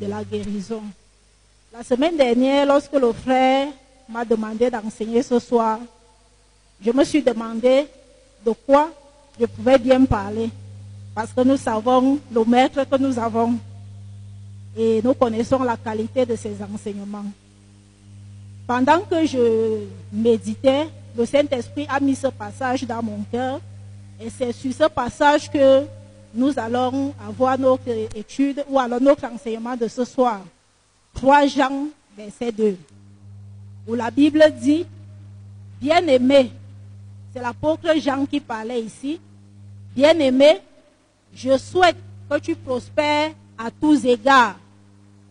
de la guérison. La semaine dernière, lorsque le frère m'a demandé d'enseigner ce soir, je me suis demandé de quoi je pouvais bien parler. Parce que nous savons le maître que nous avons et nous connaissons la qualité de ses enseignements. Pendant que je méditais, le Saint-Esprit a mis ce passage dans mon cœur et c'est sur ce passage que nous allons avoir notre étude ou alors notre enseignement de ce soir. 3 Jean, verset 2, où la Bible dit, bien-aimé, c'est l'apôtre Jean qui parlait ici, bien-aimé, je souhaite que tu prospères à tous égards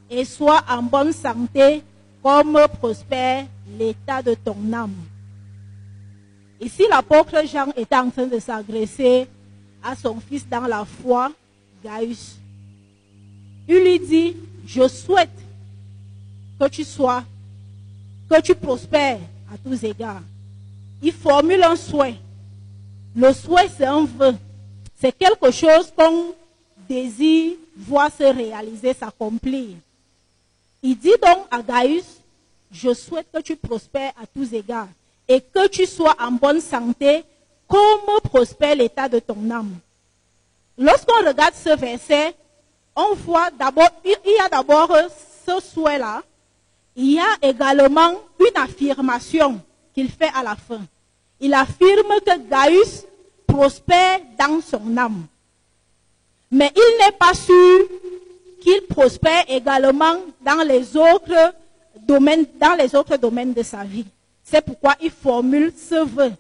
et sois en bonne santé comme prospère l'état de ton âme. Ici, l'apôtre Jean est en train de s'agresser à son fils dans la foi, Gaius. Il lui dit, je souhaite que tu sois, que tu prospères à tous égards. Il formule un souhait. Le souhait, c'est un vœu. C'est quelque chose qu'on désire voir se réaliser, s'accomplir. Il dit donc à Gaius, je souhaite que tu prospères à tous égards et que tu sois en bonne santé comme prospère l'état de ton âme. Lorsqu'on regarde ce verset, on voit d'abord, il y a d'abord ce souhait-là. Il y a également une affirmation qu'il fait à la fin. Il affirme que Gaius prospère dans son âme. Mais il n'est pas sûr qu'il prospère également dans les autres domaines, dans les autres domaines de sa vie. C'est pourquoi il formule ce vœu.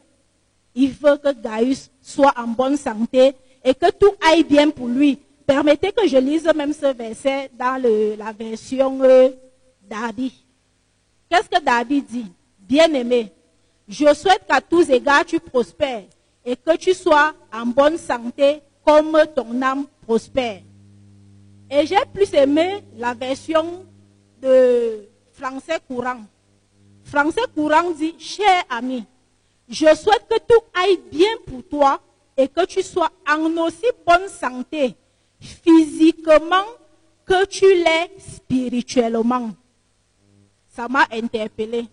Il veut que Gaius soit en bonne santé et que tout aille bien pour lui. Permettez que je lise même ce verset dans la version euh, Qu'est-ce que David dit? Bien-aimé, je souhaite qu'à tous égards tu prospères et que tu sois en bonne santé comme ton âme prospère. Et j'ai plus aimé la version de français courant. Français courant dit, cher ami, je souhaite que tout aille bien pour toi et que tu sois en aussi bonne santé physiquement que tu l'es spirituellement. Ça m'a interpellé.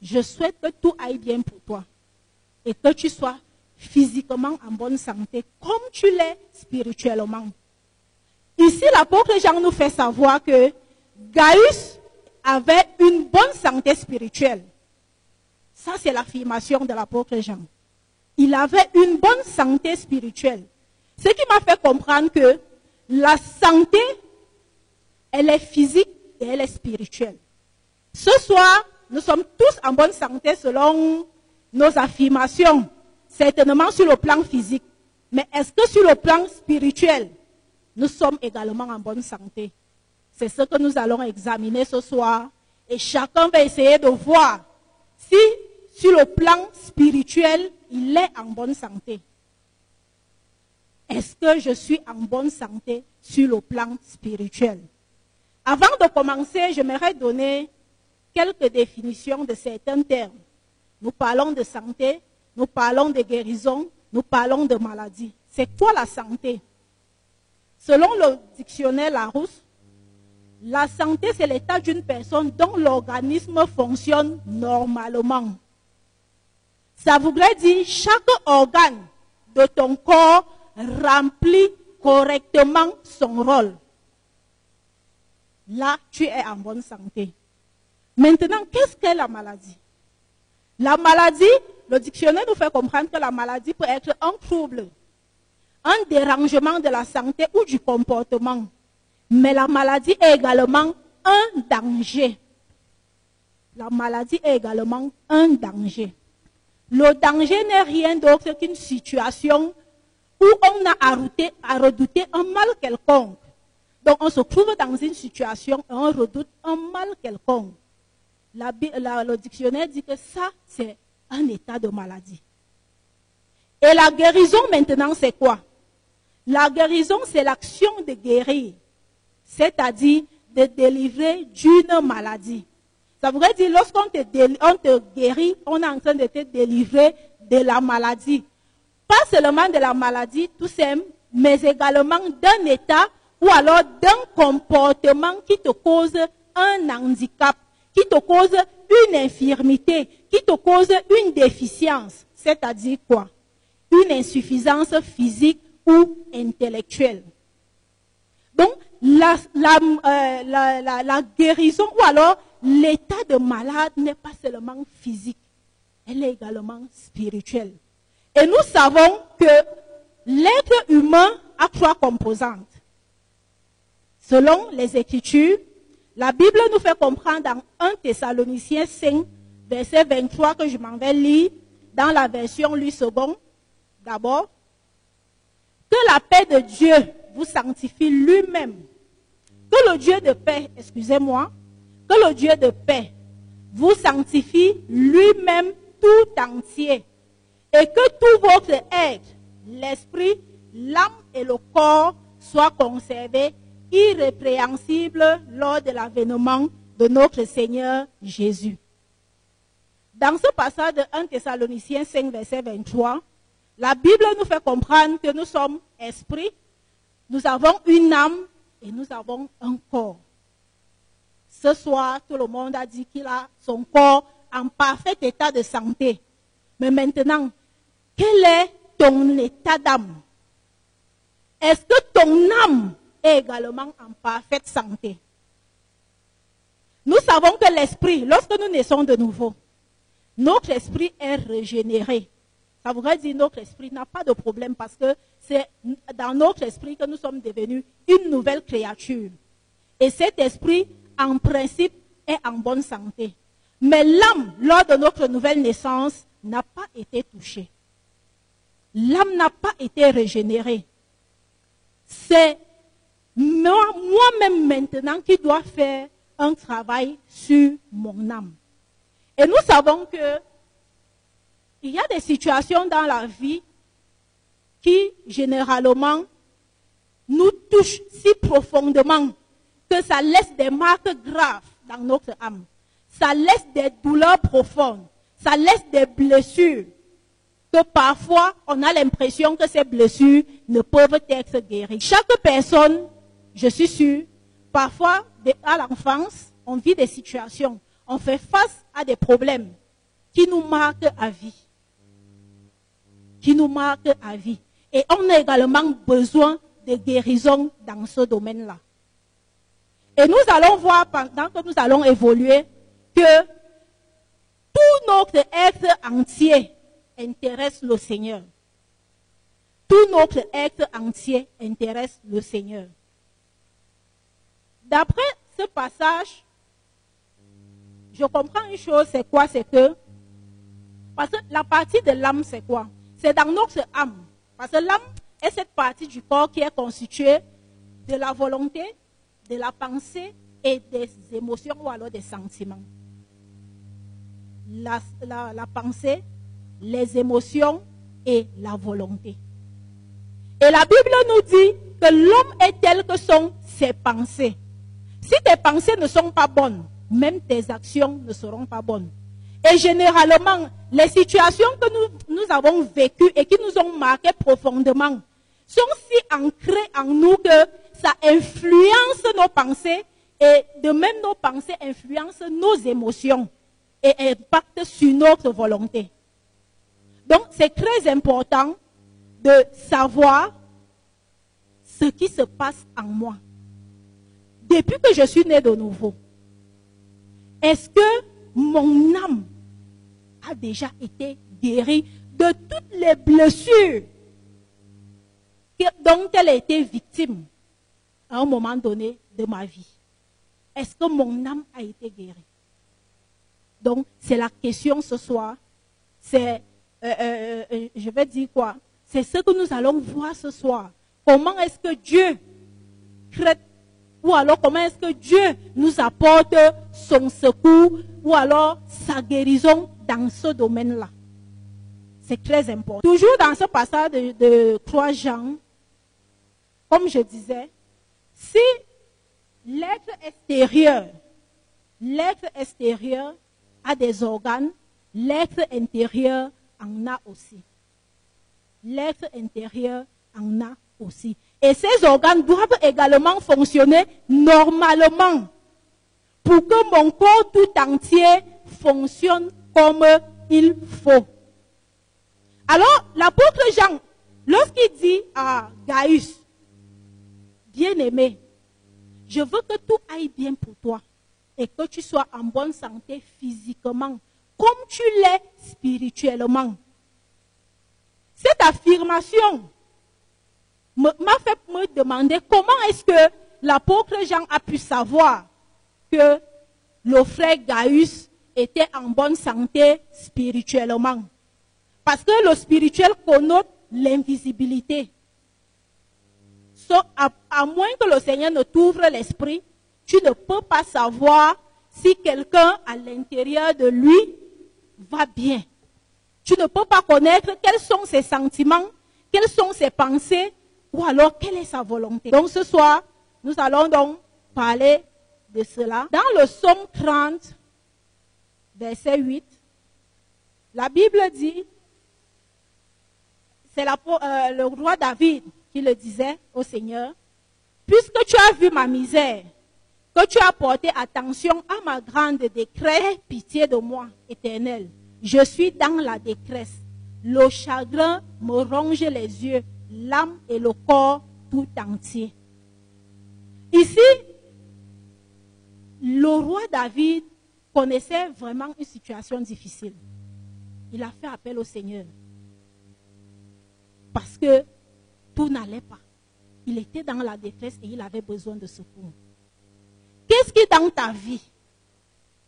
Je souhaite que tout aille bien pour toi et que tu sois physiquement en bonne santé comme tu l'es spirituellement. Ici, l'apôtre Jean nous fait savoir que Gaius avait une bonne santé spirituelle. Ça, c'est l'affirmation de l'apôtre Jean. Il avait une bonne santé spirituelle. Ce qui m'a fait comprendre que la santé, elle est physique et elle est spirituelle. Ce soir, nous sommes tous en bonne santé selon nos affirmations, certainement sur le plan physique. Mais est-ce que sur le plan spirituel, nous sommes également en bonne santé? C'est ce que nous allons examiner ce soir. Et chacun va essayer de voir si sur le plan spirituel, il est en bonne santé. Est-ce que je suis en bonne santé sur le plan spirituel? Avant de commencer, j'aimerais donner quelques définitions de certains termes. Nous parlons de santé, nous parlons de guérison, nous parlons de maladie. C'est quoi la santé? Selon le dictionnaire Larousse, la santé, c'est l'état d'une personne dont l'organisme fonctionne normalement. Ça voudrait dire chaque organe de ton corps remplit correctement son rôle. Là, tu es en bonne santé. Maintenant, qu'est-ce qu'est la maladie? La maladie, le dictionnaire nous fait comprendre que la maladie peut être un trouble, un dérangement de la santé ou du comportement. Mais la maladie est également un danger. La maladie est également un danger. Le danger n'est rien d'autre qu'une situation où on a à, redouter un mal quelconque. Donc on se trouve dans une situation et on redoute un mal quelconque. le dictionnaire dit que ça, c'est un état de maladie. Et la guérison maintenant, c'est quoi? La guérison, c'est l'action de guérir, c'est-à-dire de délivrer d'une maladie. Ça voudrait dire, lorsqu'on te, guérit, on est en train de te délivrer de la maladie. Pas seulement de la maladie, tout simple, mais également d'un état ou alors d'un comportement qui te cause un handicap, qui te cause une infirmité, qui te cause une déficience, c'est-à-dire quoi? Une insuffisance physique ou intellectuelle. Donc, la, euh, guérison ou alors l'état de malade n'est pas seulement physique, elle est également spirituelle. Et nous savons que l'être humain a trois composantes. Selon les Écritures, la Bible nous fait comprendre dans 1 Thessaloniciens 5, verset 23, que je m'en vais lire dans la version lui second, d'abord, que la paix de Dieu vous sanctifie lui-même. Que le Dieu de paix, excusez-moi, que le Dieu de paix vous sanctifie lui-même tout entier et que tout votre être, l'esprit, l'âme et le corps soient conservés irrépréhensibles lors de l'avènement de notre Seigneur Jésus. Dans ce passage de 1 Thessaloniciens 5, verset 23, la Bible nous fait comprendre que nous sommes esprit, nous avons une âme et nous avons un corps. Ce soir, tout le monde a dit qu'il a son corps en parfait état de santé. Mais maintenant, quel est ton état d'âme? Est-ce que ton âme est également en parfaite santé? Nous savons que l'esprit, lorsque nous naissons de nouveau, notre esprit est régénéré. Ça voudrait dire que notre esprit n'a pas de problème parce que c'est dans notre esprit que nous sommes devenus une nouvelle créature. Et cet esprit, en principe, est en bonne santé. Mais l'âme, lors de notre nouvelle naissance, n'a pas été touchée. L'âme n'a pas été régénérée. C'est moi-même maintenant qui dois faire un travail sur mon âme. Et nous savons que il y a des situations dans la vie qui, généralement, nous touchent si profondément que ça laisse des marques graves dans notre âme. Ça laisse des douleurs profondes. Ça laisse des blessures que parfois on a l'impression que ces blessures ne peuvent être guéries. Chaque personne, je suis sûre, parfois à l'enfance, on vit des situations, on fait face à des problèmes qui nous marquent à vie qui nous marque à vie. Et on a également besoin de guérison dans ce domaine-là. Et nous allons voir pendant que nous allons évoluer que tout notre être entier intéresse le Seigneur. Tout notre être entier intéresse le Seigneur. D'après ce passage, je comprends une chose, c'est quoi? C'est que, parce que la partie de l'âme, c'est quoi? C'est dans notre âme. Parce que l'âme est cette partie du corps qui est constituée de la volonté, de la pensée et des émotions ou alors des sentiments. La, pensée, les émotions et la volonté. Et la Bible nous dit que l'homme est tel que sont ses pensées. Si tes pensées ne sont pas bonnes, même tes actions ne seront pas bonnes. Et généralement, les situations que nous, nous avons vécues et qui nous ont marquées profondément sont si ancrées en nous que ça influence nos pensées et de même nos pensées influencent nos émotions et impactent sur notre volonté. Donc c'est très important de savoir ce qui se passe en moi. Depuis que je suis né de nouveau, est-ce que mon âme a déjà été guérie de toutes les blessures dont elle a été victime? À un moment donné de ma vie. Est-ce que mon âme a été guérie? Donc, c'est la question ce soir. C'est, euh, euh, euh, je vais dire quoi? C'est ce que nous allons voir ce soir. Comment est-ce que Dieu crée ou alors comment est-ce que Dieu nous apporte son secours ou alors sa guérison dans ce domaine-là? C'est très important. Toujours dans ce passage de, de 3 Jean, comme je disais, si l'être extérieur, l'être extérieur a des organes, l'être intérieur en a aussi. L'être intérieur en a aussi. Et ces organes doivent également fonctionner normalement pour que mon corps tout entier fonctionne comme il faut. Alors, l'apôtre Jean, lorsqu'il dit à Gaius, bien-aimé, je veux que tout aille bien pour toi et que tu sois en bonne santé physiquement, comme tu l'es spirituellement. Cette affirmation m'a fait me demander comment est-ce que l'apôtre Jean a pu savoir que le frère Gaius était en bonne santé spirituellement. Parce que le spirituel connote l'invisibilité. À, moins que le Seigneur ne t'ouvre l'esprit, tu ne peux pas savoir si quelqu'un à l'intérieur de lui va bien. Tu ne peux pas connaître quels sont ses sentiments, quelles sont ses pensées, ou alors quelle est sa volonté. Donc ce soir, nous allons donc parler de cela. Dans le psaume 30, verset 8, la Bible dit, c'est euh, le roi David qui le disait au Seigneur, puisque tu as vu ma misère, que tu as porté attention à ma grande décrète, pitié de moi, éternel. Je suis dans la détresse. Le chagrin me ronge les yeux, l'âme et le corps tout entier. Ici, le roi David connaissait vraiment une situation difficile. Il a fait appel au Seigneur. Parce que tout n'allait pas. Il était dans la détresse et il avait besoin de secours. Qu'est-ce qui dans ta vie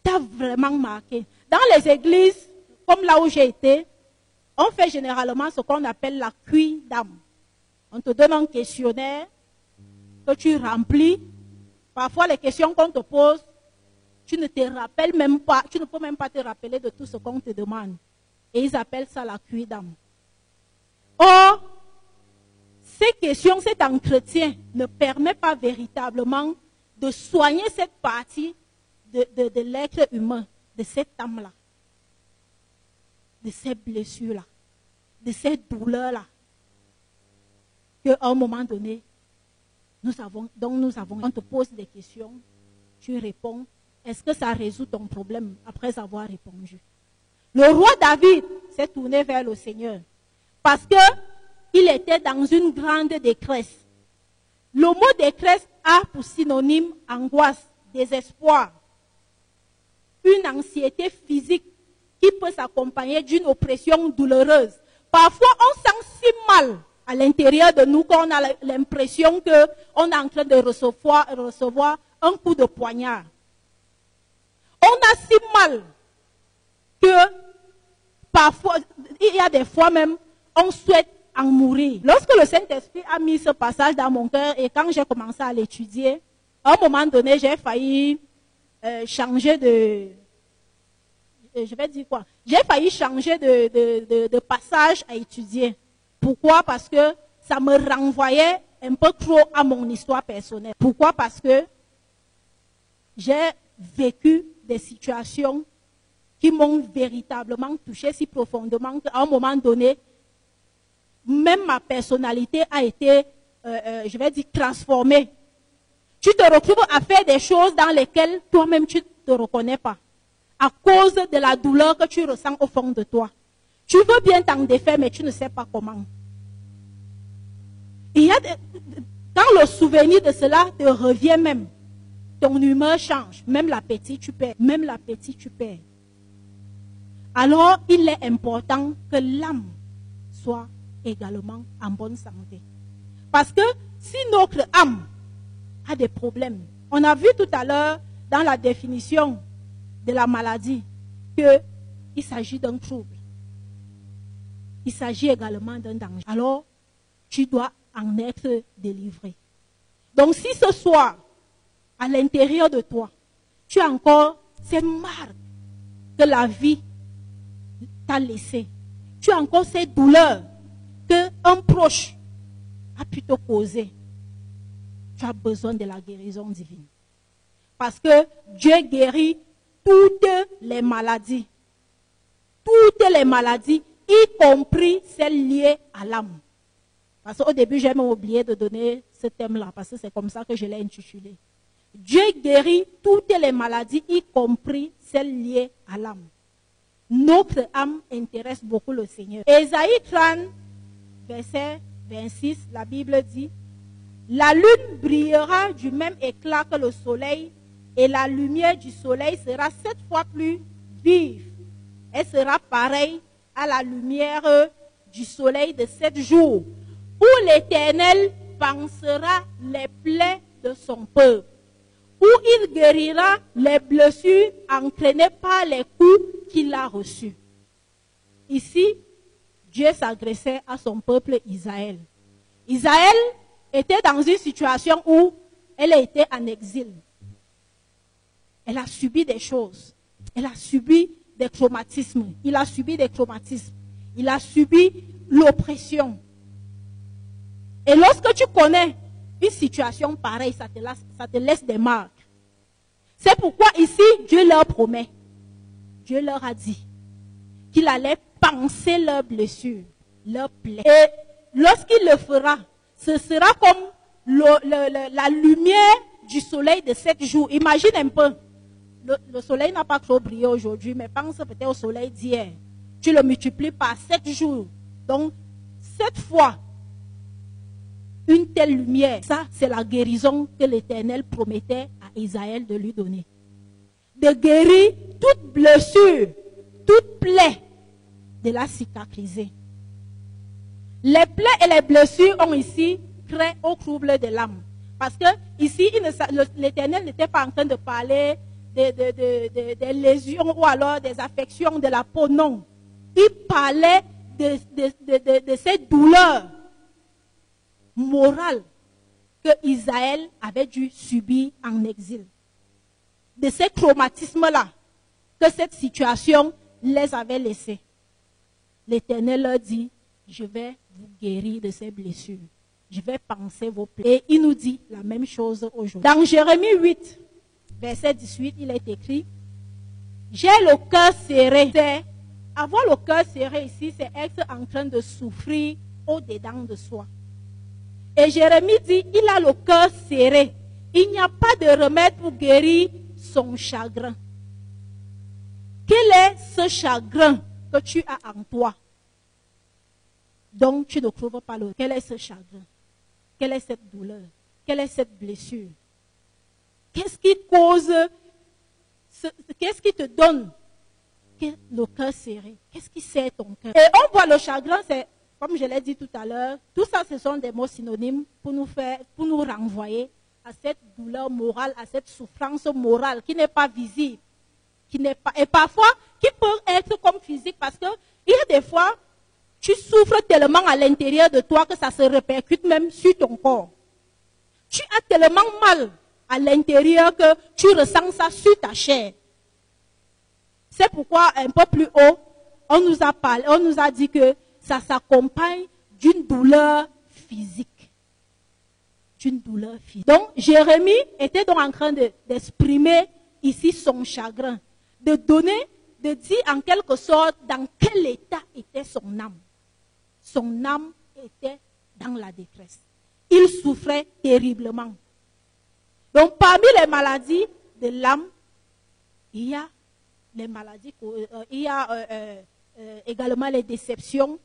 t'a vraiment marqué? Dans les églises, comme là où j'ai été, on fait généralement ce qu'on appelle la cuit d'âme. On te donne un questionnaire que tu remplis. Parfois, les questions qu'on te pose, tu ne te rappelles même pas, tu ne peux même pas te rappeler de tout ce qu'on te demande. Et ils appellent ça la cuit d'âme. Or, ces questions, cet entretien ne permet pas véritablement de soigner cette partie de, l'être humain, de cette âme-là, de ces blessures-là, de ces douleurs-là, qu'à un moment donné, nous avons, on te pose des questions, tu réponds, est-ce que ça résout ton problème après avoir répondu? Le roi David s'est tourné vers le Seigneur parce qu'il était dans une grande détresse. Le mot détresse a pour synonyme angoisse, désespoir, une anxiété physique qui peut s'accompagner d'une oppression douloureuse. Parfois, on sent si mal à l'intérieur de nous qu'on a l'impression qu'on est en train de recevoir, recevoir un coup de poignard. On a si mal que parfois, il y a des fois même, on souhaite en mourir. Lorsque le Saint-Esprit a mis ce passage dans mon cœur et quand j'ai commencé à l'étudier, à un moment donné, j'ai failli euh, changer de... Euh, je vais dire quoi? J'ai failli changer de, de, passage à étudier. Pourquoi? Parce que ça me renvoyait un peu trop à mon histoire personnelle. Pourquoi? Parce que j'ai vécu des situations qui m'ont véritablement touché si profondément qu'à un moment donné, même ma personnalité a été, euh, euh, je vais dire, transformée. Tu te retrouves à faire des choses dans lesquelles toi-même tu ne te reconnais pas. À cause de la douleur que tu ressens au fond de toi. Tu veux bien t'en défaire, mais tu ne sais pas comment. Il y a quand le souvenir de cela te revient même, ton humeur change, même l'appétit tu perds, même l'appétit tu perds. Alors il est important que l'âme soit également en bonne santé. Parce que si notre âme a des problèmes, on a vu tout à l'heure dans la définition de la maladie qu'il s'agit d'un trouble. Il s'agit également d'un danger. Alors, tu dois en être délivré. Donc si ce soir, à l'intérieur de toi, tu as encore ces marques que la vie t'a laissées, tu as encore ces douleurs qu'un proche a pu te causer, tu as besoin de la guérison divine. Parce que Dieu guérit toutes les maladies. Toutes les maladies, y compris celles liées à l'âme. Parce qu'au début, j'ai même oublié de donner ce thème-là, parce que c'est comme ça que je l'ai intitulé. Dieu guérit toutes les maladies, y compris celles liées à l'âme. Notre âme intéresse beaucoup le Seigneur. Ésaïe 30, verset 26, la Bible dit, La lune brillera du même éclat que le soleil, et la lumière du soleil sera sept fois plus vive. Elle sera pareille à la lumière du soleil de sept jours, où l'Éternel pansera les plaies de son peuple où il guérira les blessures entraînées par les coups qu'il a reçus. Ici, Dieu s'agressait à son peuple Israël. Israël était dans une situation où elle était en exil. Elle a subi des choses. Elle a subi des traumatismes. Il a subi des traumatismes. Il a subi l'oppression. Et lorsque tu connais une situation pareille, ça te, laisse, ça te laisse des marques. C'est pourquoi ici, Dieu leur promet, Dieu leur a dit qu'il allait penser leurs blessures, leurs plaies. Et lorsqu'il le fera, ce sera comme la lumière du soleil de sept jours. Imagine un peu, le, soleil n'a pas trop brillé aujourd'hui, mais pense peut-être au soleil d'hier. Tu le multiplies par sept jours. Donc, sept fois, une telle lumière. Ça, c'est la guérison que l'Éternel promettait à Israël de lui donner. De guérir toute blessure, toute plaie, de la cicatriser. Les plaies et les blessures ont ici créé au trouble de l'âme. Parce que ici, l'Éternel n'était pas en train de parler des lésions ou alors des affections de la peau, non. Il parlait de ces douleurs morale que Israël avait dû subir en exil. De ces traumatismes-là que cette situation les avait laissés. L'Éternel leur dit, je vais vous guérir de ces blessures. Je vais penser vos plaies. Et il nous dit la même chose aujourd'hui. Dans Jérémie 8, verset 18, il est écrit, j'ai le cœur serré. avoir le cœur serré ici, c'est être en train de souffrir au-dedans de soi. Et Jérémie dit, il a le cœur serré. Il n'y a pas de remède pour guérir son chagrin. Quel est ce chagrin? Que tu as en toi. Donc tu ne trouves pas le. Quel est ce chagrin? Quelle est cette douleur? Quelle est cette blessure? Qu'est-ce qui cause Qu'est-ce qui te donne le cœur serré? Qu'est-ce qui serre ton cœur? Et on voit le chagrin, c'est comme je l'ai dit tout à l'heure, tout ça, ce sont des mots synonymes pour nous faire, pour nous renvoyer à cette douleur morale, à cette souffrance morale qui n'est pas visible, et parfois qui peut être comme physique parce que il y a des fois, tu souffres tellement à l'intérieur de toi que ça se répercute même sur ton corps. Tu as tellement mal à l'intérieur que tu ressens ça sur ta chair. C'est pourquoi un peu plus haut, on nous a parlé, on nous a dit que ça s'accompagne d'une douleur physique. D'une douleur physique. Donc, Jérémie était donc en train d'exprimer ici son chagrin, de donner, de dire en quelque sorte dans quel état était son âme. Son âme était dans la détresse. Il souffrait terriblement. Donc, parmi les maladies de l'âme, il y a les maladies, euh, il y a euh, euh, également les déceptions,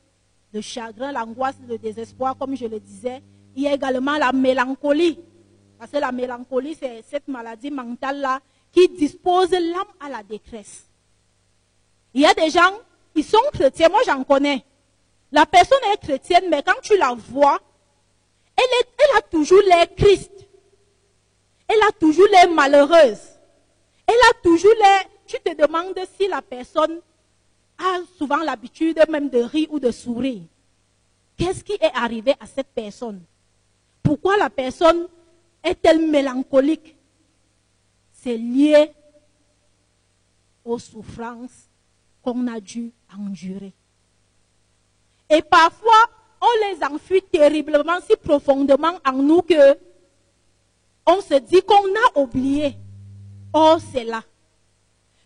le chagrin, l'angoisse, le désespoir, comme je le disais. Il y a également la mélancolie. Parce que la mélancolie, c'est cette maladie mentale-là qui dispose l'âme à la détresse. Il y a des gens, ils sont chrétiens, moi j'en connais. La personne est chrétienne, mais quand tu la vois, elle, elle a toujours l'air Christ. Elle a toujours l'air malheureuse. Elle a toujours l'air, tu te demandes si la personne a souvent l'habitude même de rire ou de sourire. Qu'est-ce qui est arrivé à cette personne? Pourquoi la personne est-elle mélancolique? C'est lié aux souffrances qu'on a dû endurer. Et parfois, on les enfuit terriblement, si profondément en nous que on se dit qu'on a oublié. Oh, c'est là.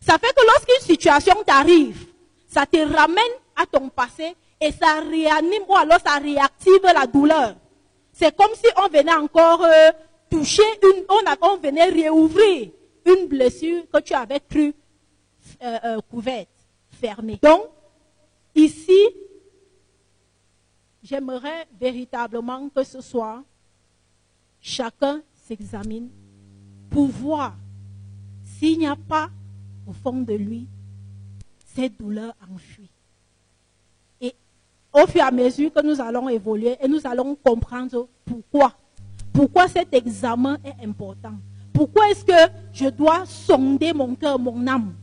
Ça fait que lorsqu'une situation t'arrive, ça te ramène à ton passé et ça réanime ou alors ça réactive la douleur. C'est comme si on venait encore euh, toucher une, on, on venait réouvrir une blessure que tu avais cru euh, euh, couverte, fermée. Donc, ici, j'aimerais véritablement que ce soit chacun s'examine pour voir s'il n'y a pas au fond de lui cette douleur enfuie. Et au fur et à mesure que nous allons évoluer et nous allons comprendre pourquoi, pourquoi cet examen est important. Pourquoi est-ce que je dois sonder mon cœur, mon âme?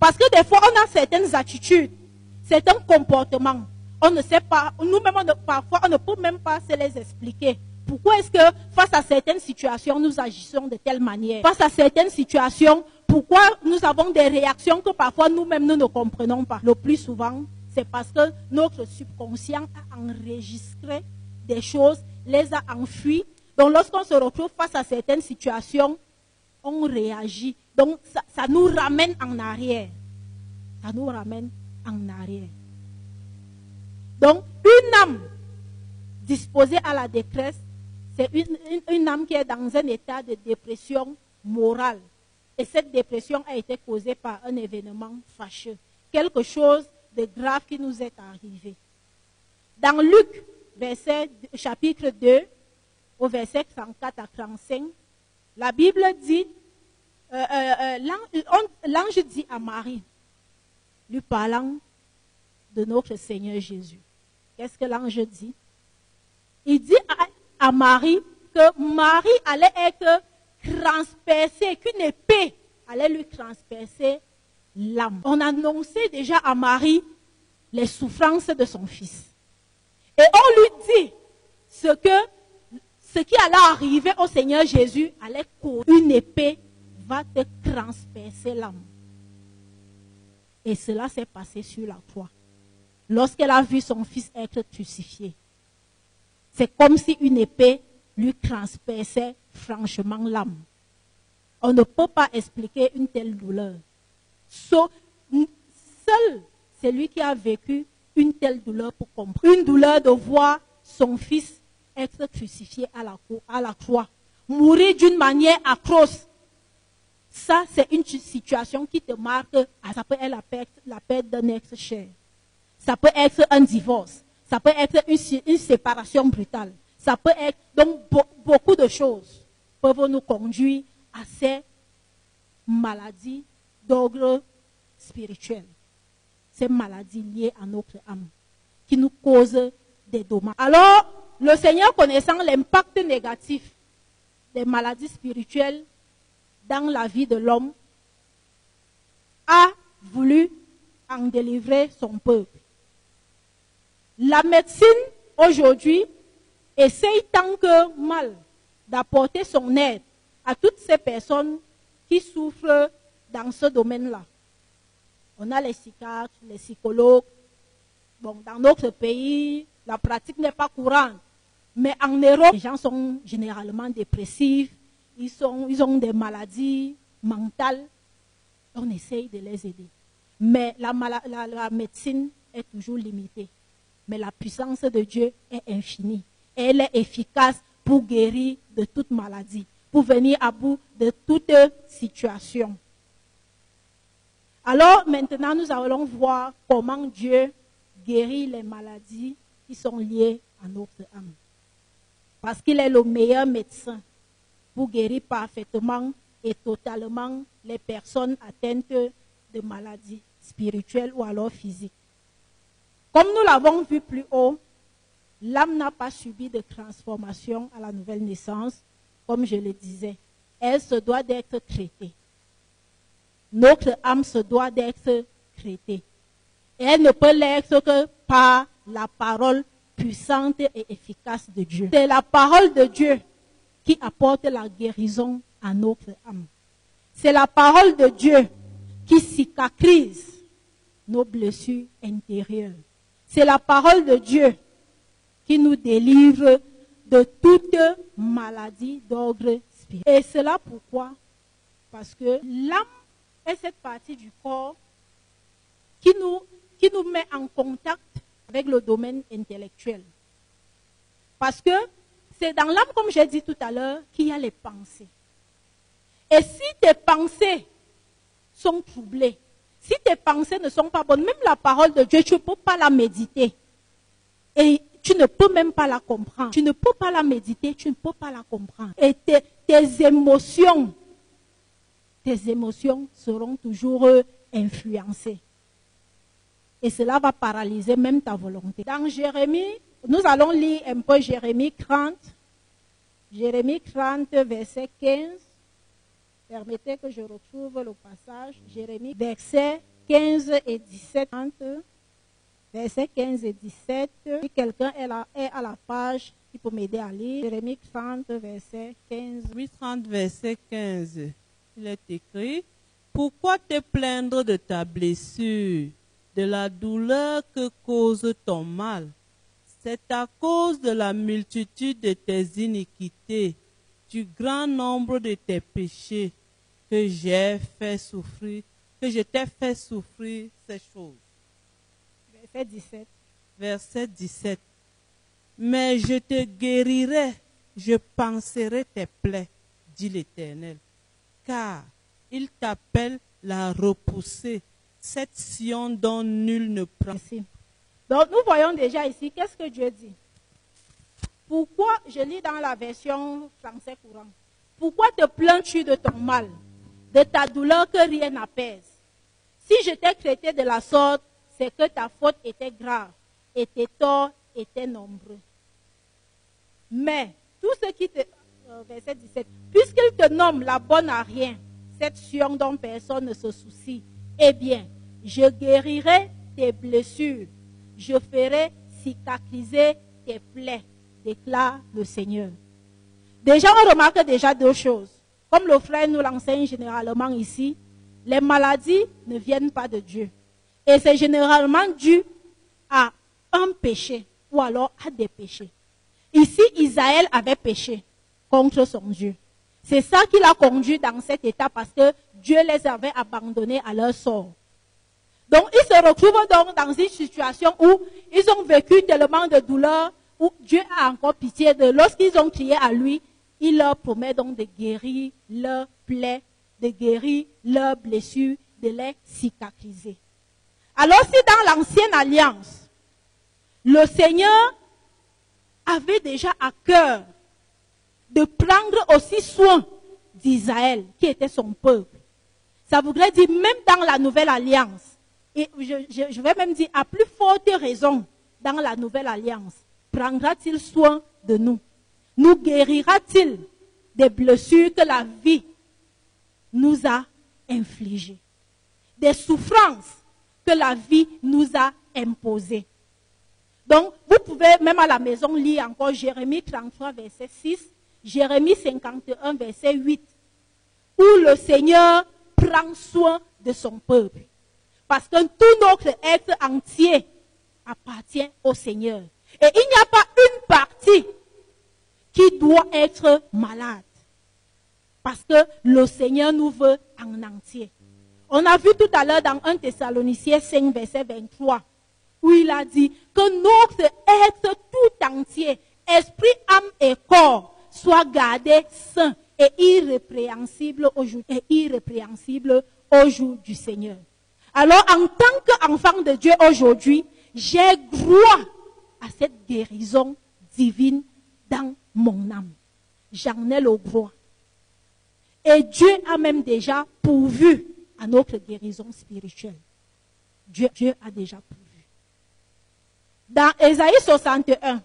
Parce que des fois, on a certaines attitudes, certains comportements. On ne sait pas, nous-mêmes, parfois, on ne peut même pas se les expliquer. Pourquoi est-ce que face à certaines situations, nous agissons de telle manière? Face à certaines situations, pourquoi nous avons des réactions que parfois nous-mêmes nous ne comprenons pas? Le plus souvent, c'est parce que notre subconscient a enregistré des choses, les a enfuies. Donc lorsqu'on se retrouve face à certaines situations, on réagit. Donc ça, nous ramène en arrière. Ça nous ramène en arrière. Donc une âme disposée à la détresse c'est une, âme qui est dans un état de dépression morale. Et cette dépression a été causée par un événement fâcheux, quelque chose de grave qui nous est arrivé. Dans Luc, verset, chapitre 2, au verset 34 à 35, la Bible dit, euh, euh, euh, l'ange dit à Marie, lui parlant de notre Seigneur Jésus. Qu'est-ce que l'ange dit? Il dit à, à Marie que Marie allait être transpercée, qu'une épée allait lui transpercer l'âme. On annonçait déjà à Marie les souffrances de son fils. Et on lui dit ce que ce qui allait arriver au Seigneur Jésus allait courir. Une épée va te transpercer l'âme. Et cela s'est passé sur la croix. Lorsqu'elle a vu son fils être crucifié. C'est comme si une épée lui transperçait franchement l'âme. On ne peut pas expliquer une telle douleur. seul celui qui a vécu une telle douleur pour comprendre. Une douleur de voir son fils être crucifié à la, croix, mourir d'une manière atroce. Ça, c'est une situation qui te marque. Ah, ça peut être la perte, d'un ex cher. Ça peut être un divorce. Ça peut être une, séparation brutale. Ça peut être, donc, beaucoup de choses peuvent nous conduire à ces maladies d'ordre spirituel. Ces maladies liées à notre âme, qui nous causent des dommages. Alors, le Seigneur connaissant l'impact négatif des maladies spirituelles dans la vie de l'homme, a voulu en délivrer son peuple. La médecine aujourd'hui essaye tant que mal d'apporter son aide à toutes ces personnes qui souffrent dans ce domaine-là. On a les psychiatres, les psychologues. Bon, dans notre pays, la pratique n'est pas courante. Mais en Europe, les gens sont généralement dépressifs, ils, ont des maladies mentales. On essaye de les aider. Mais la, la médecine est toujours limitée mais la puissance de Dieu est infinie. Elle est efficace pour guérir de toute maladie, pour venir à bout de toute situation. Alors maintenant, nous allons voir comment Dieu guérit les maladies qui sont liées à notre âme. Parce qu'il est le meilleur médecin pour guérir parfaitement et totalement les personnes atteintes de maladies spirituelles ou alors physiques. Comme nous l'avons vu plus haut, l'âme n'a pas subi de transformation à la nouvelle naissance, comme je le disais. Elle se doit d'être traitée. Notre âme se doit d'être traitée. Elle ne peut l'être que par la parole puissante et efficace de Dieu. C'est la parole de Dieu qui apporte la guérison à notre âme. C'est la parole de Dieu qui cicatrise nos blessures intérieures. C'est la parole de Dieu qui nous délivre de toute maladie d'ordre spirituel. Et cela pourquoi? Parce que l'âme est cette partie du corps qui nous, qui nous met en contact avec le domaine intellectuel. Parce que c'est dans l'âme, comme j'ai dit tout à l'heure, qu'il y a les pensées. Et si tes pensées sont troublées, si tes pensées ne sont pas bonnes, même la parole de Dieu, tu ne peux pas la méditer. Et tu ne peux même pas la comprendre. Tu ne peux pas la méditer, tu ne peux pas la comprendre. Et tes, tes émotions, tes émotions seront toujours influencées. Et cela va paralyser même ta volonté. Dans Jérémie, nous allons lire un peu Jérémie 30. Jérémie 30, verset 15. Permettez que je retrouve le passage. Jérémie, verset 15 et 17. Verset 15 et 17. Si quelqu'un est, est, à la page, il peut m'aider à lire. Jérémie 30, verset 15. Oui, 30, verset 15. Il est écrit Pourquoi te plaindre de ta blessure, de la douleur que cause ton mal C'est à cause de la multitude de tes iniquités du grand nombre de tes péchés que j'ai fait souffrir, que je t'ai fait souffrir ces choses. Verset 17. Verset 17. Mais je te guérirai, je panserai tes plaies, dit l'Éternel, car il t'appelle la repoussée, cette Sion dont nul ne prend. Donc nous voyons déjà ici, qu'est-ce que Dieu dit? Pourquoi, je lis dans la version français courant, pourquoi te plains-tu de ton mal, de ta douleur que rien n'apaise? Si je t'ai traité de la sorte, c'est que ta faute était grave et tes torts étaient nombreux. Mais, tout ce qui te... Euh, verset 17. Puisqu'il te nomme la bonne à rien, cette sion dont personne ne se soucie, eh bien, je guérirai tes blessures, je ferai cicatriser tes plaies déclare le Seigneur. Déjà, on remarque déjà deux choses. Comme le frère nous l'enseigne généralement ici, les maladies ne viennent pas de Dieu. Et c'est généralement dû à un péché ou alors à des péchés. Ici, Israël avait péché contre son Dieu. C'est ça qui l'a conduit dans cet état parce que Dieu les avait abandonnés à leur sort. Donc, ils se retrouvent donc dans une situation où ils ont vécu tellement de douleur, où Dieu a encore pitié de. Lorsqu'ils ont crié à lui, il leur promet donc de guérir leurs plaies, de guérir leurs blessures, de les cicatriser. Alors si dans l'ancienne alliance, le Seigneur avait déjà à cœur de prendre aussi soin d'Israël, qui était son peuple. Ça voudrait dire, même dans la nouvelle alliance, et je, vais même dire à plus forte raison dans la nouvelle alliance, prendra-t-il soin de nous? Nous guérira-t-il des blessures que la vie nous a infligées? Des souffrances que la vie nous a imposées? Donc, vous pouvez même à la maison lire encore Jérémie 33, verset 6, Jérémie 51, verset 8, où le Seigneur prend soin de son peuple. Parce que tout notre être entier appartient au Seigneur. Et il n'y a pas une partie qui doit être malade. Parce que le Seigneur nous veut en entier. On a vu tout à l'heure dans 1 Thessaloniciens 5, verset 23, où il a dit que notre être tout entier, esprit, âme et corps, soit gardé sain et irrépréhensible au jour, et irrépréhensible au jour du Seigneur. Alors, en tant qu'enfant de Dieu aujourd'hui, j'ai droit à cette guérison divine dans mon âme. J'en ai le droit. Et Dieu a même déjà pourvu à notre guérison spirituelle. Dieu, a déjà pourvu. Dans Ésaïe 61,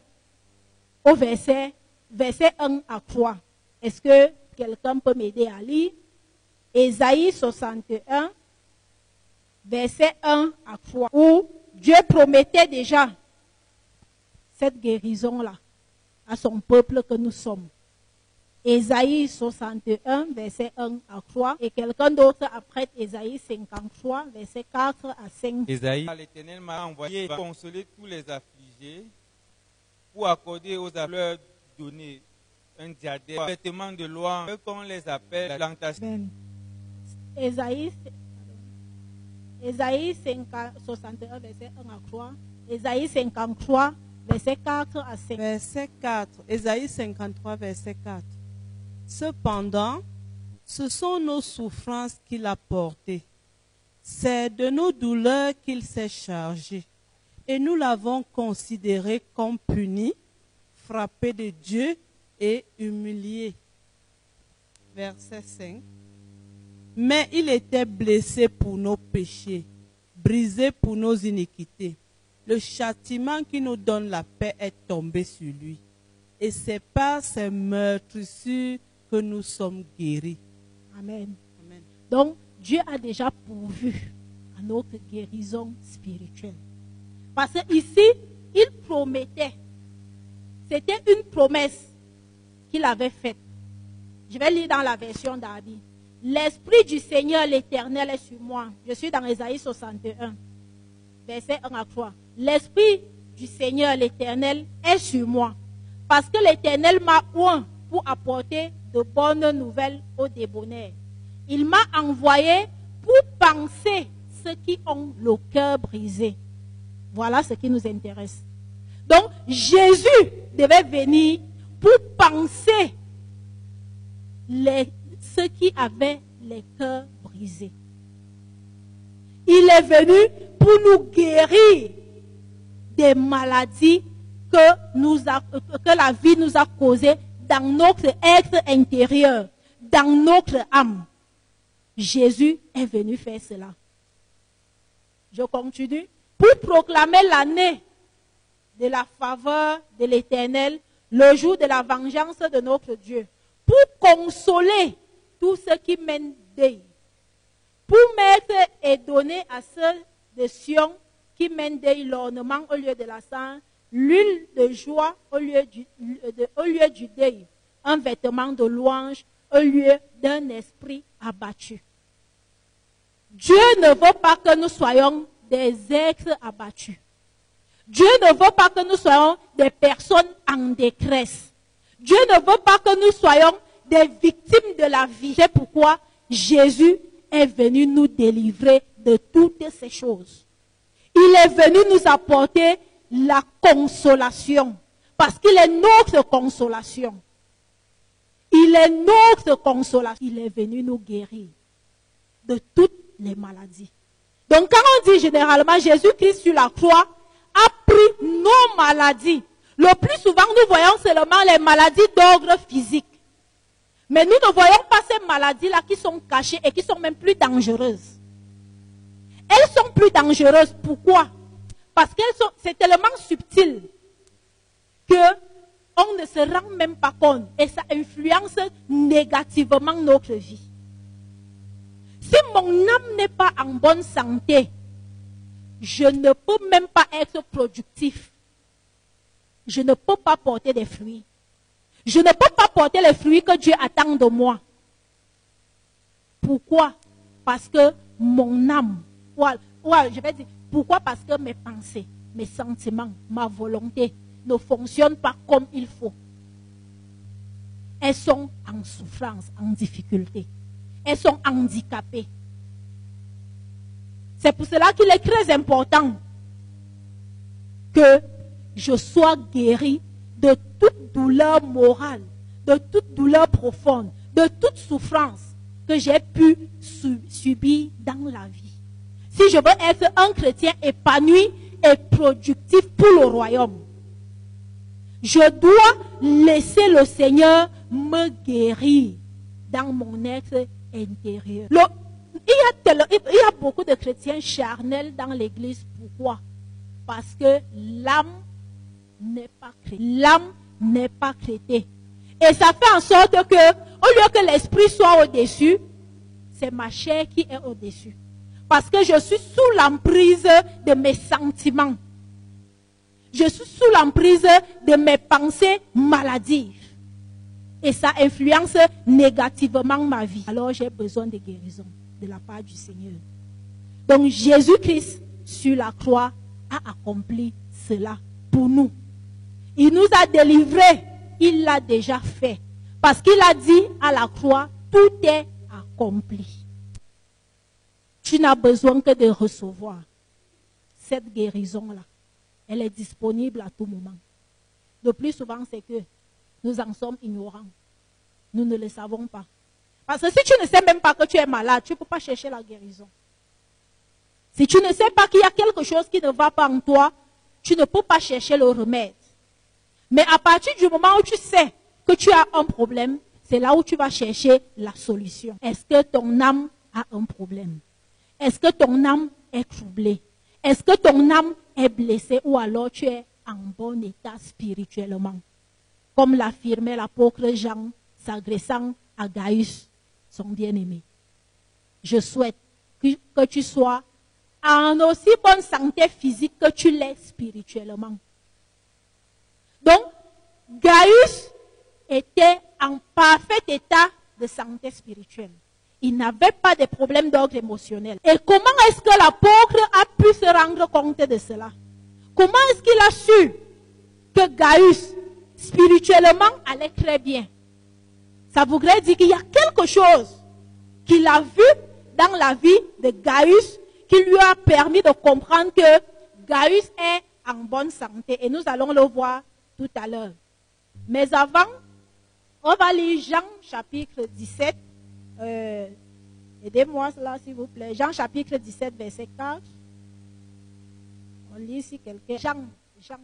au verset, verset 1 à 3, est-ce que quelqu'un peut m'aider à lire? Ésaïe 61, verset 1 à 3, où Dieu promettait déjà cette guérison-là à son peuple que nous sommes. Ésaïe 61, verset 1 à 3, et quelqu'un d'autre après Ésaïe 53, verset 4 à 5. Ésaïe, l'Éternel m'a envoyé pour consoler tous les affligés, pour accorder aux affleurs donner un diadème, un vêtement de loi, qu'on les appelle plantation. Ésaïe, Ésaïe 61, verset 1 à 3. Ésaïe 53, verset 4 à 5. Verset 4. Ésaïe 53, verset 4. Cependant, ce sont nos souffrances qu'il a portées. C'est de nos douleurs qu'il s'est chargé. Et nous l'avons considéré comme puni, frappé de Dieu et humilié. Verset 5. Mais il était blessé pour nos péchés, brisé pour nos iniquités. Le châtiment qui nous donne la paix est tombé sur lui. Et c'est par ses meurtrissures que nous sommes guéris. Amen. Amen. Donc, Dieu a déjà pourvu à notre guérison spirituelle. Parce qu'ici, il promettait. C'était une promesse qu'il avait faite. Je vais lire dans la version d'Abi. L'Esprit du Seigneur l'Éternel est sur moi. Je suis dans Ésaïe 61, verset 1 à 3. L'Esprit du Seigneur l'Éternel est sur moi. Parce que l'Éternel m'a oint pour apporter de bonnes nouvelles aux débonnaires. Il m'a envoyé pour penser ceux qui ont le cœur brisé. Voilà ce qui nous intéresse. Donc, Jésus devait venir pour penser les, ceux qui avaient les cœurs brisés. Il est venu pour nous guérir des maladies que, la vie nous a causées dans notre être intérieur, dans notre âme. Jésus est venu faire cela. Je continue. Pour proclamer l'année de la faveur de l'Éternel, le jour de la vengeance de notre Dieu, pour consoler tous ceux qui mènent deuil, pour mettre et donner à ceux de Sion qui mènent deuil l'ornement au lieu de la sang, l'huile de joie au lieu du, de- au lieu du deuil, un vêtement de louange au lieu d'un esprit abattu. Dieu ne veut pas que nous soyons des êtres abattus. Dieu ne veut pas que nous soyons des personnes en détresse. Dieu ne veut pas que nous soyons des victimes de la vie. C'est pourquoi Jésus est venu nous délivrer de toutes ces choses. Il est venu nous apporter la consolation. Parce qu'il est notre consolation. Il est notre consolation. Il est venu nous guérir de toutes les maladies. Donc quand on dit généralement Jésus-Christ sur la croix a pris nos maladies, le plus souvent nous voyons seulement les maladies d'ordre physique. Mais nous ne voyons pas ces maladies-là qui sont cachées et qui sont même plus dangereuses. Elles sont plus dangereuses. Pourquoi? Parce qu'elles sont, c'est tellement subtil que on ne se rend même pas compte et ça influence négativement notre vie. Si mon âme n'est pas en bonne santé, je ne peux même pas être productif. Je ne peux pas porter des fruits. Je ne peux pas porter les fruits que Dieu attend de moi. Pourquoi? Parce que mon âme, je vais dire, pourquoi? Parce que mes pensées, mes sentiments, ma volonté ne fonctionnent pas comme il faut. Elles sont en souffrance, en difficulté. Elles sont handicapées. C'est pour cela qu'il est très important que je sois guéri de toute douleur morale, de toute douleur profonde, de toute souffrance que j'ai pu su- subir dans la vie. Si je veux être un chrétien épanoui et productif pour le royaume, je dois laisser le Seigneur me guérir dans mon être intérieur. Il, y a beaucoup de chrétiens charnels dans l'église. Pourquoi? Parce que l'âme n'est pas traitée. L'âme n'est pas traitée. Et ça fait en sorte que, au lieu que l'esprit soit au-dessus, c'est ma chair qui est au-dessus. Parce que je suis sous l'emprise de mes sentiments. Je suis sous l'emprise de mes pensées maladives. Et ça influence négativement ma vie. Alors j'ai besoin de guérison de la part du Seigneur. Donc Jésus-Christ sur la croix a accompli cela pour nous. Il nous a délivrés. Il l'a déjà fait. Parce qu'il a dit à la croix, tout est accompli. Tu n'as besoin que de recevoir cette guérison-là. elle est disponible à tout moment. Le plus souvent, c'est que nous en sommes ignorants. Nous ne le savons pas. Parce que si tu ne sais même pas que tu es malade, tu ne peux pas chercher la guérison. Si tu ne sais pas qu'il y a quelque chose qui ne va pas en toi, tu ne peux pas chercher le remède. Mais à partir du moment où tu sais que tu as un problème, c'est là où tu vas chercher la solution. Est-ce que ton âme a un problème? Est-ce que ton âme est troublée? Est-ce que ton âme est blessée ou alors tu es en bon état spirituellement? Comme l'affirmait l'apôtre Jean s'adressant à Gaius, son bien-aimé. Je souhaite que tu sois en aussi bonne santé physique que tu l'es spirituellement. Donc, Gaius était en parfait état de santé spirituelle. Il n'avait pas de problème d'ordre émotionnel. Et comment est-ce que l'apôtre a pu se rendre compte de cela? Comment est-ce qu'il a su que Gaius, spirituellement, allait très bien? Ça voudrait dire qu'il y a quelque chose qu'il a vu dans la vie de Gaius qui lui a permis de comprendre que Gaius est en bonne santé. Et nous allons le voir tout à l'heure. Mais avant, on va lire Jean chapitre 17. Euh, aidez-moi là, s'il vous plaît. Jean chapitre 17, verset 4. On lit ici quelqu'un. Jean, Jean,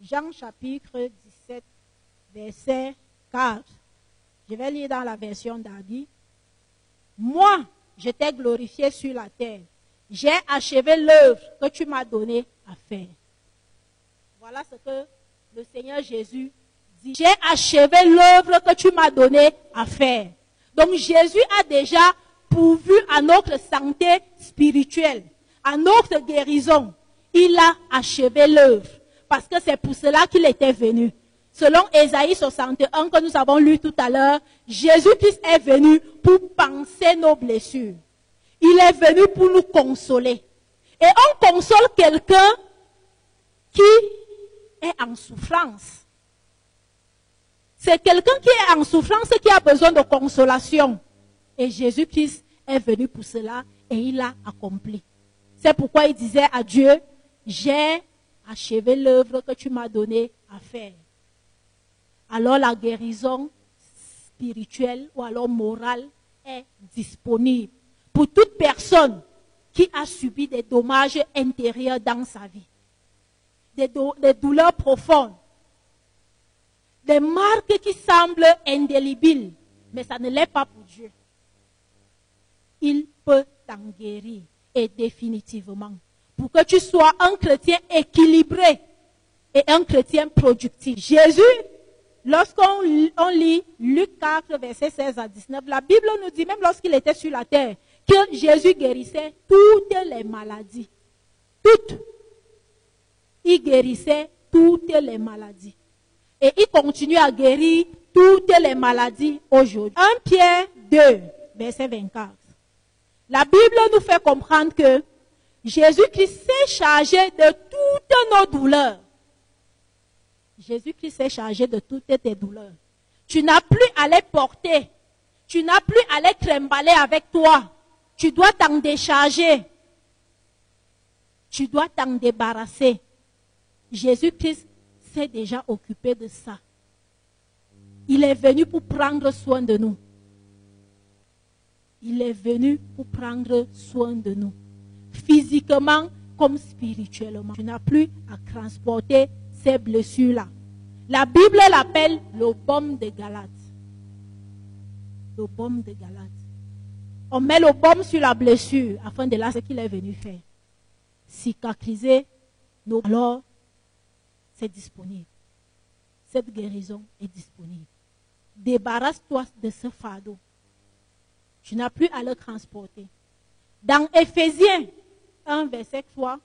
Jean chapitre 17, verset 4. Je vais lire dans la version d'Adi. Moi, je t'ai glorifié sur la terre. J'ai achevé l'œuvre que tu m'as donnée à faire. Voilà ce que le Seigneur Jésus dit. J'ai achevé l'œuvre que tu m'as donnée à faire. Donc Jésus a déjà pourvu à notre santé spirituelle, à notre guérison. Il a achevé l'œuvre. Parce que c'est pour cela qu'il était venu. Selon Ésaïe 61 que nous avons lu tout à l'heure, Jésus-Christ est venu pour penser nos blessures. Il est venu pour nous consoler. Et on console quelqu'un qui est en souffrance. C'est quelqu'un qui est en souffrance qui a besoin de consolation. Et Jésus-Christ est venu pour cela et il l'a accompli. C'est pourquoi il disait à Dieu, j'ai achevé l'œuvre que tu m'as donnée à faire. Alors la guérison spirituelle ou alors morale est disponible pour toute personne qui a subi des dommages intérieurs dans sa vie, des, douleurs profondes, des marques qui semblent indélébiles, mais ça ne l'est pas pour Dieu. Il peut t'en guérir et définitivement pour que tu sois un chrétien équilibré et un chrétien productif. Jésus, lorsqu'on lit Luc 4, verset 16 à 19, la Bible nous dit, même lorsqu'il était sur la terre, que Jésus guérissait toutes les maladies. Toutes. Il guérissait toutes les maladies. Et il continue à guérir toutes les maladies aujourd'hui. 1 Pierre 2, verset 24. La Bible nous fait comprendre que Jésus-Christ s'est chargé de toutes nos douleurs. Jésus-Christ s'est chargé de toutes tes douleurs. Tu n'as plus à les porter. Tu n'as plus à les trimballer avec toi. Tu dois t'en décharger. Tu dois t'en débarrasser. Jésus-Christ s'est déjà occupé de ça. Il est venu pour prendre soin de nous. Il est venu pour prendre soin de nous. Physiquement comme spirituellement. Tu n'as plus à transporter ces blessures-là. La Bible l'appelle le baume de Galate. Le baume de Galate. On met le baume sur la blessure afin de là ce qu'il est venu faire. Cicatriser nos... Alors, c'est disponible. Cette guérison est disponible. Débarrasse-toi de ce fardeau. Tu n'as plus à le transporter. Dans Ephésiens 1, verset 3,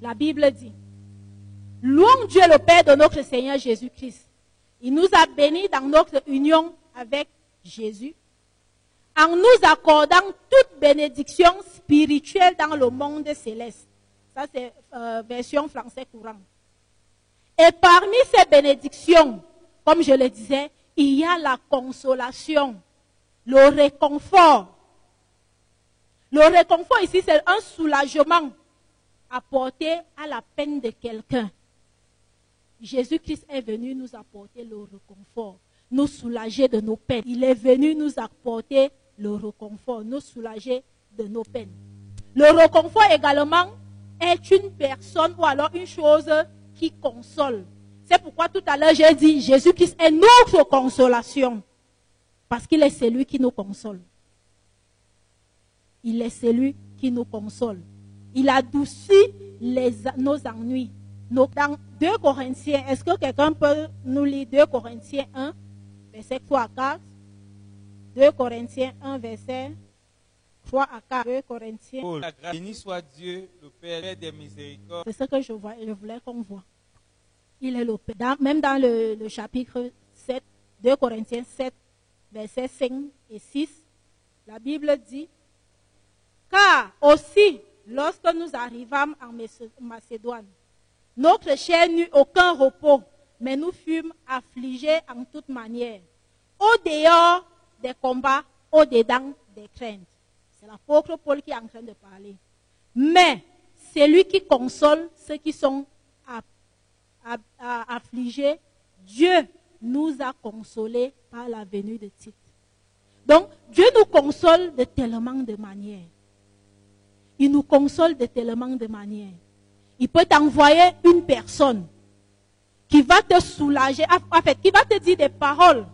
la Bible dit, Louons Dieu le Père de notre Seigneur Jésus-Christ. Il nous a bénis dans notre union avec Jésus en nous accordant toute bénédiction spirituelle dans le monde céleste. Ça, c'est euh, version français courant. Et parmi ces bénédictions, comme je le disais, il y a la consolation, le réconfort. Le réconfort ici, c'est un soulagement apporter à la peine de quelqu'un. Jésus-Christ est venu nous apporter le réconfort, nous soulager de nos peines. Il est venu nous apporter le réconfort, nous soulager de nos peines. Le réconfort également est une personne ou alors une chose qui console. C'est pourquoi tout à l'heure j'ai dit Jésus-Christ est notre consolation. Parce qu'il est celui qui nous console. Il est celui qui nous console. Il adoucit nos ennuis. dans 2 Corinthiens, est-ce que quelqu'un peut nous lire 2 Corinthiens 1, verset 3 à 4 2 Corinthiens 1, verset 3 à 4. 2 Corinthiens. La grâce, béni soit Dieu, le Père des miséricordes. C'est ce que je, vois, je voulais qu'on voit. Il est le Père. Dans- même dans le, le chapitre 7, 2 Corinthiens 7, versets 5 et 6, la Bible dit Car aussi, lorsque nous arrivâmes en Macé- Macédoine, notre chair n'eut aucun repos, mais nous fûmes affligés en toute manière, au dehors des combats, au dedans des craintes. C'est l'apôtre Paul qui est en train de parler. Mais c'est lui qui console ceux qui sont affligés. Dieu nous a consolés par la venue de Tite. Donc, Dieu nous console de tellement de manières. Il nous console de tellement de manières. Il peut t'envoyer une personne qui va te soulager, en qui va te dire des paroles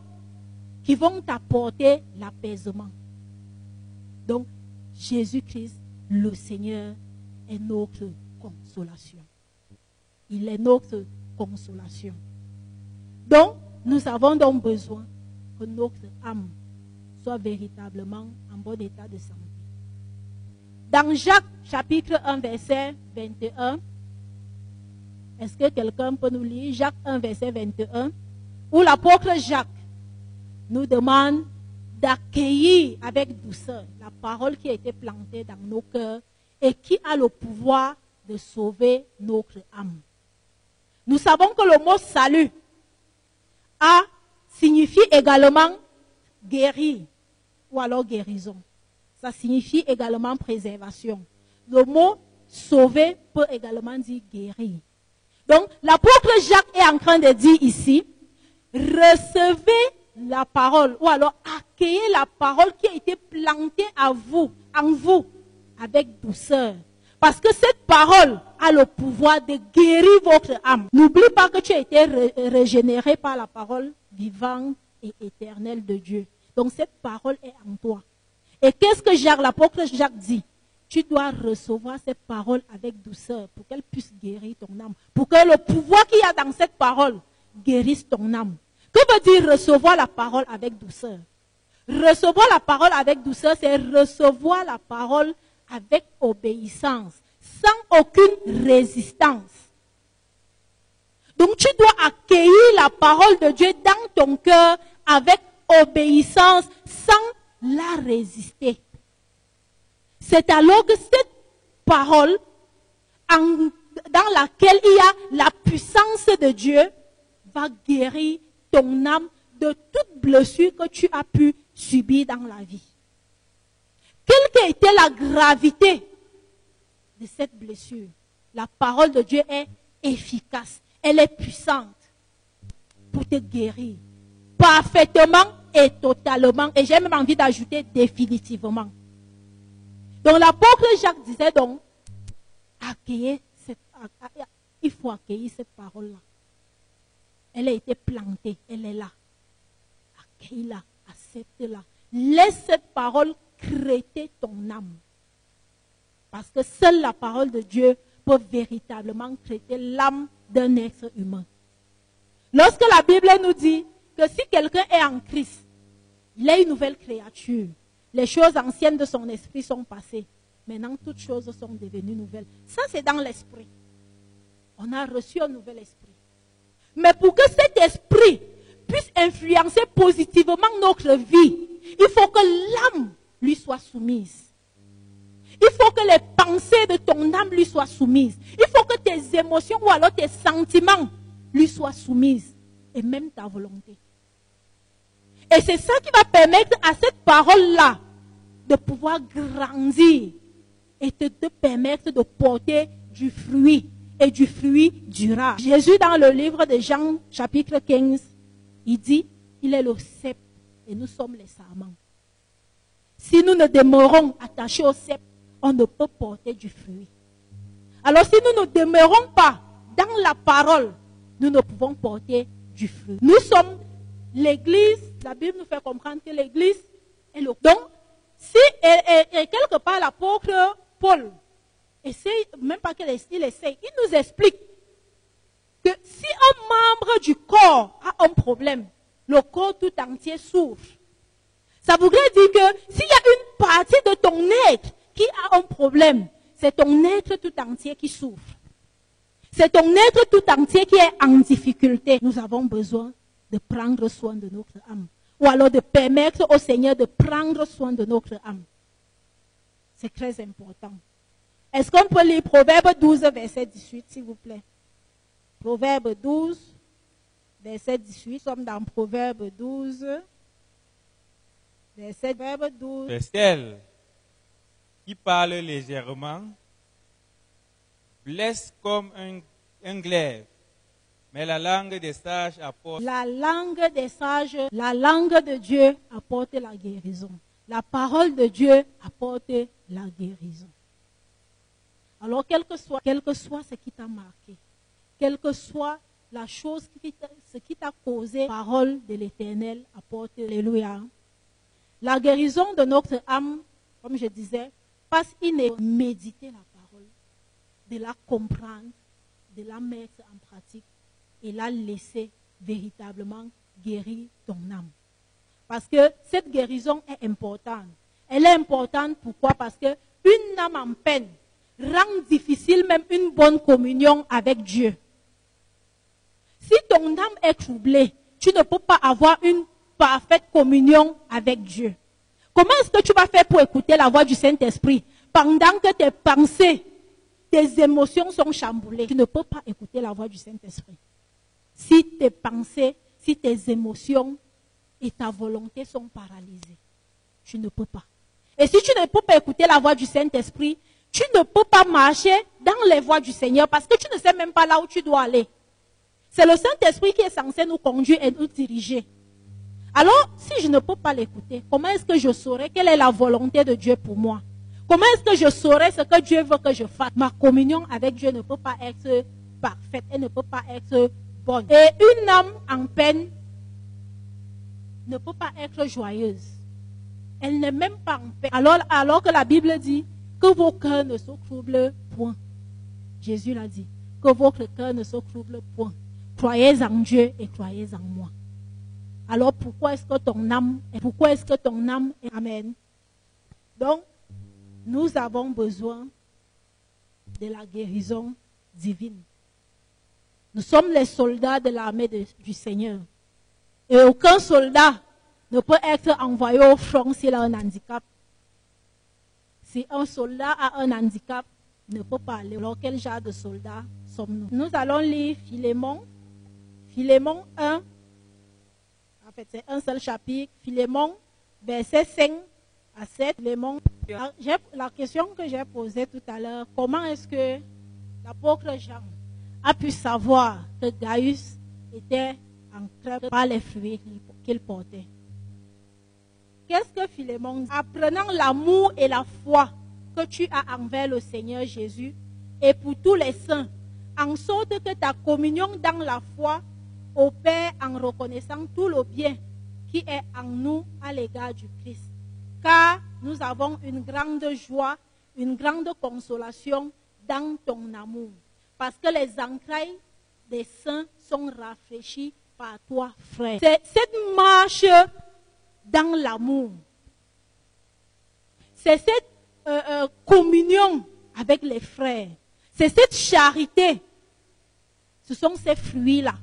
qui vont t'apporter l'apaisement. Donc, Jésus-Christ, le Seigneur, est notre consolation. Il est notre consolation. Donc, nous avons donc besoin que notre âme soit véritablement en bon état de santé. Dans Jacques chapitre 1, verset 21, est-ce que quelqu'un peut nous lire Jacques 1, verset 21, où l'apôtre Jacques nous demande d'accueillir avec douceur la parole qui a été plantée dans nos cœurs et qui a le pouvoir de sauver notre âme. Nous savons que le mot salut a signifie également guérir ou alors guérison. Ça signifie également préservation. Le mot sauver peut également dire guérir. Donc l'apôtre Jacques est en train de dire ici, recevez la parole ou alors accueillez la parole qui a été plantée à vous, en vous, avec douceur. Parce que cette parole a le pouvoir de guérir votre âme. N'oublie pas que tu as été ré- régénéré par la parole vivante et éternelle de Dieu. Donc cette parole est en toi. Et qu'est-ce que Jacques, l'apôtre Jacques dit? Tu dois recevoir cette parole avec douceur pour qu'elle puisse guérir ton âme. Pour que le pouvoir qu'il y a dans cette parole guérisse ton âme. Que veut dire recevoir la parole avec douceur? Recevoir la parole avec douceur, c'est recevoir la parole avec obéissance, sans aucune résistance. Donc tu dois accueillir la parole de Dieu dans ton cœur avec obéissance, sans la résister. C'est alors que cette parole dans laquelle il y a la puissance de Dieu va guérir ton âme de toute blessure que tu as pu subir dans la vie. Quelle été la gravité de cette blessure La parole de Dieu est efficace, elle est puissante pour te guérir parfaitement et totalement, et j'ai même envie d'ajouter définitivement. Donc l'apôtre Jacques disait donc, accueillez cette, il faut accueillir cette parole-là. Elle a été plantée, elle est là. Accueille-la, accepte-la. Laisse cette parole créer ton âme. Parce que seule la parole de Dieu peut véritablement traiter l'âme d'un être humain. Lorsque la Bible nous dit que si quelqu'un est en Christ, il est une nouvelle créature. Les choses anciennes de son esprit sont passées. Maintenant, toutes choses sont devenues nouvelles. Ça, c'est dans l'esprit. On a reçu un nouvel esprit. Mais pour que cet esprit puisse influencer positivement notre vie, il faut que l'âme lui soit soumise. Il faut que les pensées de ton âme lui soient soumises. Il faut que tes émotions ou alors tes sentiments lui soient soumises. Et même ta volonté. Et c'est ça qui va permettre à cette parole-là de pouvoir grandir et te, te permettre de porter du fruit et du fruit durable. Jésus, dans le livre de Jean, chapitre 15, il dit, il est le cep et nous sommes les sarments. Si nous ne demeurons attachés au cep, on ne peut porter du fruit. Alors si nous ne demeurons pas dans la parole, nous ne pouvons porter du fruit. Nous sommes l'église, la Bible nous fait comprendre que l'église est le... Donc, si quelque part l'apôtre Paul essaye, même pas qu'il essaye, il nous explique que si un membre du corps a un problème, le corps tout entier souffre. Ça voudrait dire que s'il y a une partie de ton être qui a un problème, c'est ton être tout entier qui souffre. C'est ton être tout entier qui est en difficulté. Nous avons besoin de prendre soin de notre âme. Ou alors de permettre au Seigneur de prendre soin de notre âme. C'est très important. Est-ce qu'on peut lire Proverbe 12, verset 18, s'il vous plaît? Proverbe 12, verset 18. Nous sommes dans Proverbe 12, verset 12. Estelle, qui parle légèrement, blesse comme un, un glaive, mais la langue des sages apporte. La langue des sages, la langue de Dieu apporte la guérison. La parole de Dieu apporte la guérison. Alors, quel que soit, quel que soit ce qui t'a marqué, quelle que soit la chose qui ce qui t'a causé, parole de l'Éternel apporte, Alléluia. La guérison de notre âme, comme je disais, passe iné méditer la parole, de la comprendre, de la mettre en pratique et la laisser véritablement guérir ton âme. Parce que cette guérison est importante. Elle est importante pourquoi? Parce que une âme en peine rend difficile même une bonne communion avec Dieu. Si ton âme est troublée, tu ne peux pas avoir une parfaite communion avec Dieu. Comment est-ce que tu vas faire pour écouter la voix du Saint-Esprit pendant que tes pensées, tes émotions sont chamboulées? Tu ne peux pas écouter la voix du Saint-Esprit. Si tes pensées, si tes émotions et ta volonté sont paralysées, tu ne peux pas. Et si tu ne peux pas écouter la voix du Saint-Esprit, tu ne peux pas marcher dans les voies du Seigneur parce que tu ne sais même pas là où tu dois aller. C'est le Saint-Esprit qui est censé nous conduire et nous diriger. Alors, si je ne peux pas l'écouter, comment est-ce que je saurai quelle est la volonté de Dieu pour moi? Comment est-ce que je saurai ce que Dieu veut que je fasse? Ma communion avec Dieu ne peut pas être parfaite, elle ne peut pas être bonne. Et une âme en peine ne peut pas être joyeuse. Elle n'est même pas en paix. Alors, alors que la Bible dit que vos cœurs ne se troublent point. Jésus l'a dit. Que votre cœur ne se trouble point. Croyez en Dieu et croyez en moi. Alors pourquoi est-ce que ton âme, et pourquoi est-ce que ton âme est Amen? Donc, nous avons besoin de la guérison divine. Nous sommes les soldats de l'armée du Seigneur. Et aucun soldat ne peut être envoyé au front s'il a un handicap. Si un soldat a un handicap, ne peut pas aller. Alors quel genre de soldat sommes-nous? Nous allons lire Philémon Philémon 1, en fait c'est un seul chapitre, Philémon, verset 5 à 7, Philémon. La question que j'ai posée tout à l'heure, comment est-ce que l'apôtre Jean a pu savoir que Gaius était en train par les fruits qu'il portait? Qu'est-ce que Philémon dit Apprenant l'amour et la foi que tu as envers le Seigneur Jésus et pour tous les saints, en sorte que ta communion dans la foi opère en reconnaissant tout le bien qui est en nous à l'égard du Christ. Car nous avons une grande joie, une grande consolation dans ton amour. Parce que les entrailles des saints sont rafraîchies par toi, frère. C'est cette marche dans l'amour. C'est cette euh, euh, communion avec les frères. C'est cette charité. Ce sont ces fruits-là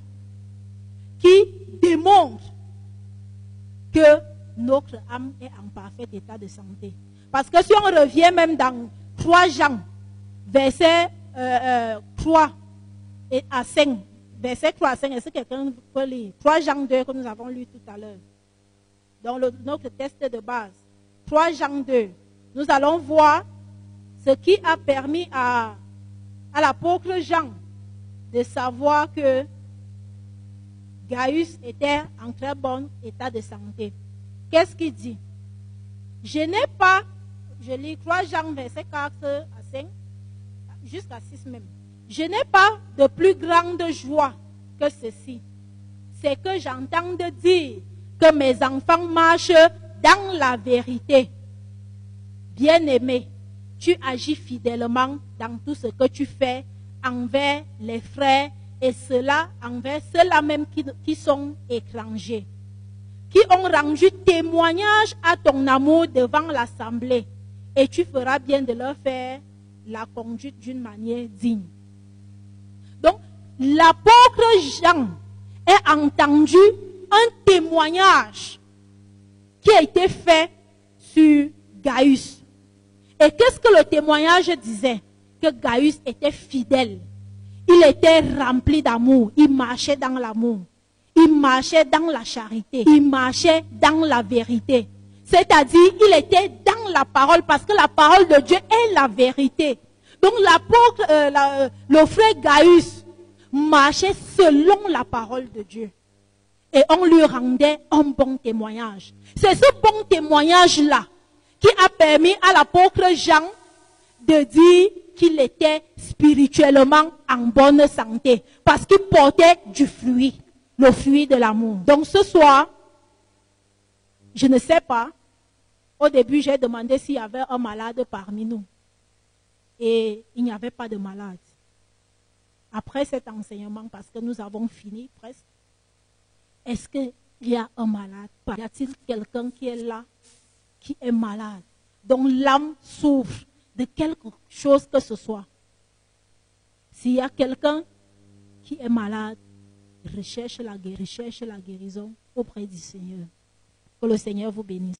qui démontre que notre âme est en parfait état de santé. Parce que si on revient même dans 3 Jean, verset 3 euh, euh, et à 5, verset 3 à 5, est-ce que quelqu'un peut lire? 3 Jean 2 que nous avons lu tout à l'heure, dans notre test de base. 3 Jean 2, nous allons voir ce qui a permis à, à l'apôtre Jean de savoir que Gaius était en très bon état de santé. Qu'est-ce qu'il dit? Je n'ai pas, je lis 3 Jean verset 4 à 5, jusqu'à 6 même. Je n'ai pas de plus grande joie que ceci. C'est que j'entende dire que mes enfants marchent dans la vérité. Bien-aimé, tu agis fidèlement dans tout ce que tu fais envers les frères et cela envers ceux-là même qui, sont étrangers, qui ont rendu témoignage à ton amour devant l'assemblée. Et tu feras bien de leur faire la conduite d'une manière digne. Donc, l'apôtre Jean a entendu un témoignage qui a été fait sur Gaius. Et qu'est-ce que le témoignage disait? Que Gaius était fidèle. Il était rempli d'amour. Il marchait dans l'amour. Il marchait dans la charité. Il marchait dans la vérité. C'est-à-dire, il était dans la parole parce que la parole de Dieu est la vérité. Donc l'apôtre, euh, euh, le frère Gaius marchait selon la parole de Dieu. Et on lui rendait un bon témoignage. C'est ce bon témoignage-là qui a permis à l'apôtre Jean de dire qu'il était spirituellement en bonne santé parce qu'il portait du fruit, le fruit de l'amour. Donc ce soir, je ne sais pas, au début j'ai demandé s'il y avait un malade parmi nous et il n'y avait pas de malade. Après cet enseignement, parce que nous avons fini presque, est-ce qu'il y a un malade Y a-t-il quelqu'un qui est là, qui est malade, dont l'âme souffre? De quelque chose que ce soit S'il y a quelqu'un qui est malade, recherche la, recherche la guérison auprès du Seigneur. Que le Seigneur vous bénisse.